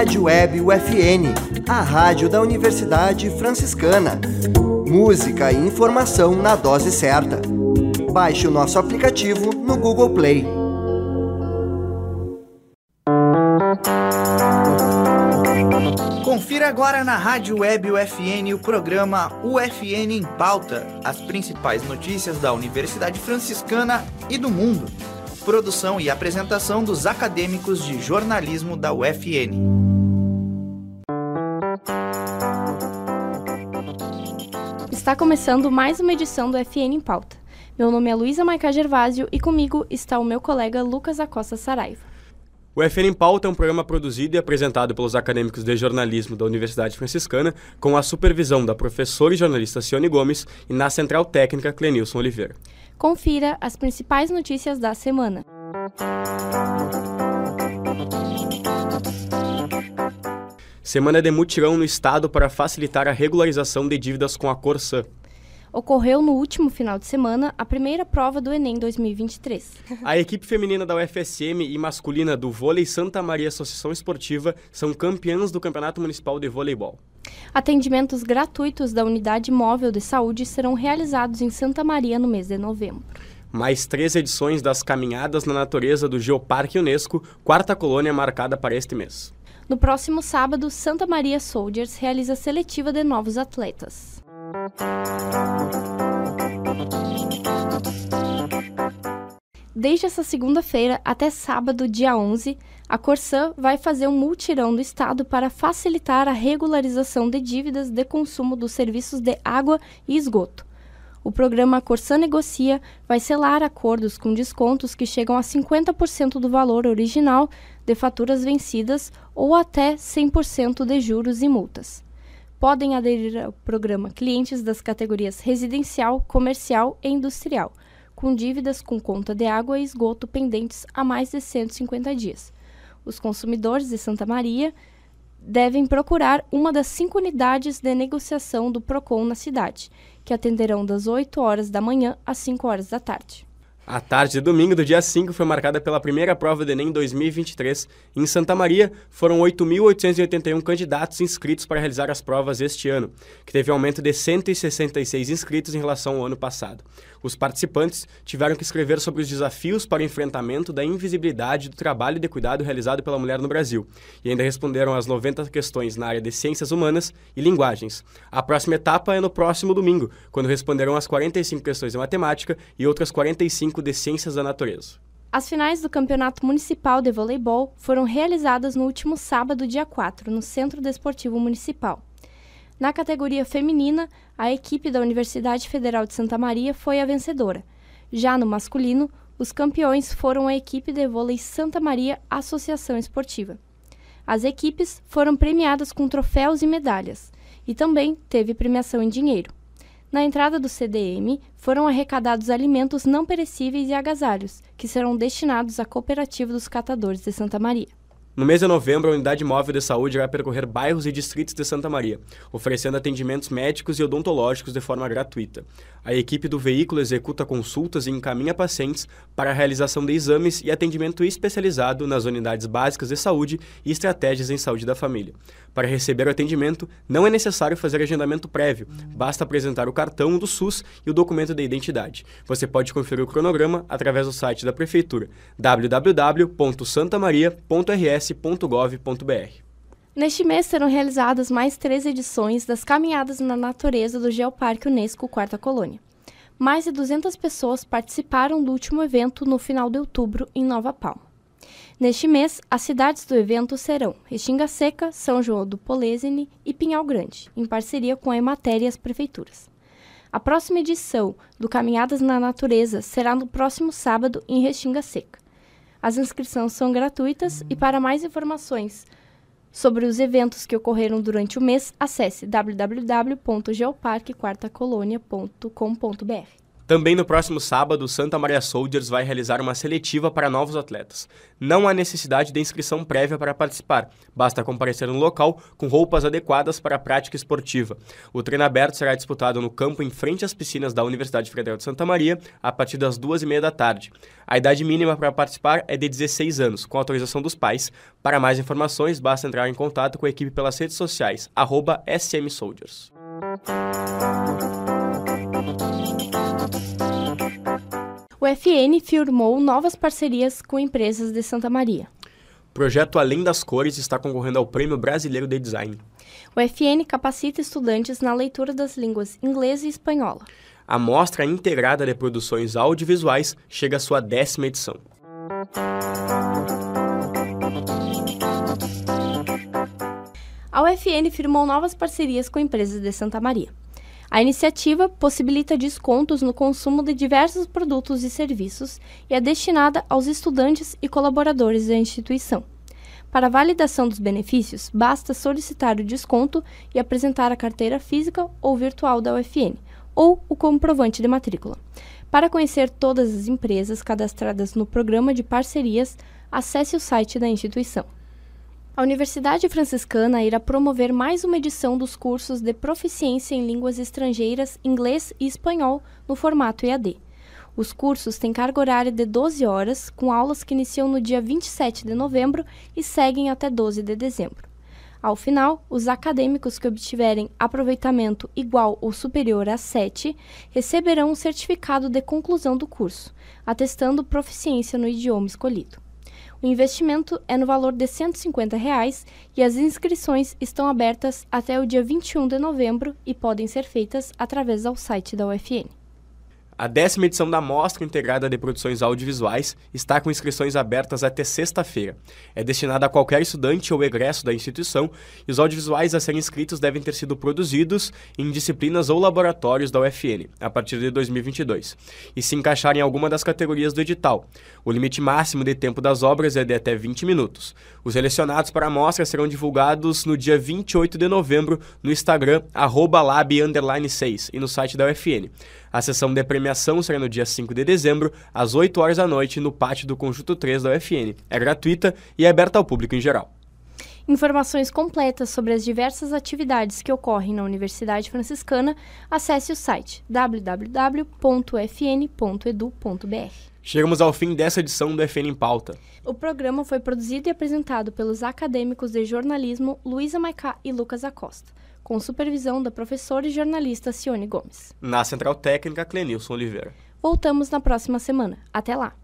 Rádio Web UFN, a rádio da Universidade Franciscana. Música e informação na dose certa. Baixe o nosso aplicativo no Google Play. Confira agora na Rádio Web UFN o programa UFN em Pauta, as principais notícias da Universidade Franciscana e do mundo. Produção e apresentação dos acadêmicos de jornalismo da UFN. Está começando mais uma edição do UFN em Pauta. Meu nome é Luísa Maica Gervásio e comigo está o meu colega Lucas Acosta Saraiva. O FN em Pauta é um programa produzido e apresentado pelos acadêmicos de jornalismo da Universidade Franciscana, com a supervisão da professora e jornalista Cione Gomes e na central técnica Clenilson Oliveira. Confira as principais notícias da semana. Semana de mutirão no Estado para facilitar a regularização de dívidas com a Corsã. Ocorreu no último final de semana a primeira prova do Enem 2023. A equipe feminina da UFSM e masculina do Vôlei Santa Maria Associação Esportiva são campeãs do Campeonato Municipal de Voleibol. Atendimentos gratuitos da Unidade Móvel de Saúde serão realizados em Santa Maria no mês de novembro. Mais três edições das Caminhadas na Natureza do Geoparque Unesco, quarta colônia marcada para este mês. No próximo sábado, Santa Maria Soldiers realiza seletiva de novos atletas. Desde essa segunda-feira até sábado, dia 11, a Corsã vai fazer um multirão do Estado para facilitar a regularização de dívidas de consumo dos serviços de água e esgoto. O programa Corsã Negocia vai selar acordos com descontos que chegam a 50% do valor original de faturas vencidas ou até 100% de juros e multas podem aderir ao programa clientes das categorias residencial, comercial e industrial, com dívidas com conta de água e esgoto pendentes há mais de 150 dias. Os consumidores de Santa Maria devem procurar uma das cinco unidades de negociação do PROCON na cidade, que atenderão das 8 horas da manhã às 5 horas da tarde. A tarde de domingo do dia 5 foi marcada pela primeira prova do Enem 2023. Em Santa Maria, foram 8.881 candidatos inscritos para realizar as provas este ano, que teve um aumento de 166 inscritos em relação ao ano passado. Os participantes tiveram que escrever sobre os desafios para o enfrentamento da invisibilidade do trabalho de cuidado realizado pela mulher no Brasil, e ainda responderam às 90 questões na área de ciências humanas e linguagens. A próxima etapa é no próximo domingo, quando responderão as 45 questões de matemática e outras 45 de ciências da natureza. As finais do Campeonato Municipal de Voleibol foram realizadas no último sábado, dia 4, no Centro Desportivo Municipal. Na categoria feminina, a equipe da Universidade Federal de Santa Maria foi a vencedora. Já no masculino, os campeões foram a equipe de vôlei Santa Maria Associação Esportiva. As equipes foram premiadas com troféus e medalhas, e também teve premiação em dinheiro. Na entrada do CDM, foram arrecadados alimentos não perecíveis e agasalhos, que serão destinados à Cooperativa dos Catadores de Santa Maria. No mês de novembro, a Unidade Móvel de Saúde vai percorrer bairros e distritos de Santa Maria, oferecendo atendimentos médicos e odontológicos de forma gratuita. A equipe do veículo executa consultas e encaminha pacientes para a realização de exames e atendimento especializado nas unidades básicas de saúde e estratégias em saúde da família. Para receber o atendimento, não é necessário fazer agendamento prévio, basta apresentar o cartão do SUS e o documento de identidade. Você pode conferir o cronograma através do site da Prefeitura www.santamaria.rs.gov.br. Neste mês serão realizadas mais três edições das Caminhadas na Natureza do Geoparque Unesco Quarta Colônia. Mais de 200 pessoas participaram do último evento no final de outubro em Nova Palma. Neste mês, as cidades do evento serão Restinga Seca, São João do Polesine e Pinhal Grande, em parceria com a Emater e as prefeituras. A próxima edição do Caminhadas na Natureza será no próximo sábado em Restinga Seca. As inscrições são gratuitas e para mais informações sobre os eventos que ocorreram durante o mês, acesse www.geoparquequartacolonia.com.br. Também no próximo sábado, Santa Maria Soldiers vai realizar uma seletiva para novos atletas. Não há necessidade de inscrição prévia para participar, basta comparecer no local com roupas adequadas para a prática esportiva. O treino aberto será disputado no campo em frente às piscinas da Universidade Federal de Santa Maria a partir das duas e meia da tarde. A idade mínima para participar é de 16 anos, com autorização dos pais. Para mais informações, basta entrar em contato com a equipe pelas redes sociais, smsoldiers. FN firmou novas parcerias com empresas de Santa Maria. O projeto Além das Cores está concorrendo ao Prêmio Brasileiro de Design. O FN capacita estudantes na leitura das línguas inglesa e espanhola. A Mostra Integrada de Produções Audiovisuais chega à sua décima edição. A UFN firmou novas parcerias com empresas de Santa Maria. A iniciativa possibilita descontos no consumo de diversos produtos e serviços e é destinada aos estudantes e colaboradores da instituição. Para validação dos benefícios, basta solicitar o desconto e apresentar a carteira física ou virtual da UFN ou o comprovante de matrícula. Para conhecer todas as empresas cadastradas no programa de parcerias, acesse o site da instituição. A Universidade Franciscana irá promover mais uma edição dos cursos de proficiência em línguas estrangeiras, inglês e espanhol no formato EAD. Os cursos têm carga horária de 12 horas, com aulas que iniciam no dia 27 de novembro e seguem até 12 de dezembro. Ao final, os acadêmicos que obtiverem aproveitamento igual ou superior a 7 receberão um certificado de conclusão do curso, atestando proficiência no idioma escolhido. O investimento é no valor de 150 reais e as inscrições estão abertas até o dia 21 de novembro e podem ser feitas através do site da UFN. A décima edição da Mostra Integrada de Produções Audiovisuais está com inscrições abertas até sexta-feira. É destinada a qualquer estudante ou egresso da instituição e os audiovisuais a serem inscritos devem ter sido produzidos em disciplinas ou laboratórios da UFN, a partir de 2022, e se encaixarem em alguma das categorias do edital. O limite máximo de tempo das obras é de até 20 minutos. Os selecionados para a mostra serão divulgados no dia 28 de novembro no Instagram, lab6 e no site da UFN. A sessão de premiação será no dia 5 de dezembro, às 8 horas da noite, no pátio do Conjunto 3 da UFN. É gratuita e é aberta ao público em geral. Informações completas sobre as diversas atividades que ocorrem na Universidade Franciscana, acesse o site www.fn.edu.br. Chegamos ao fim dessa edição do FN em Pauta. O programa foi produzido e apresentado pelos acadêmicos de jornalismo Luísa Maicá e Lucas Acosta com supervisão da professora e jornalista Cione Gomes. Na Central Técnica, Clenilson Oliveira. Voltamos na próxima semana. Até lá!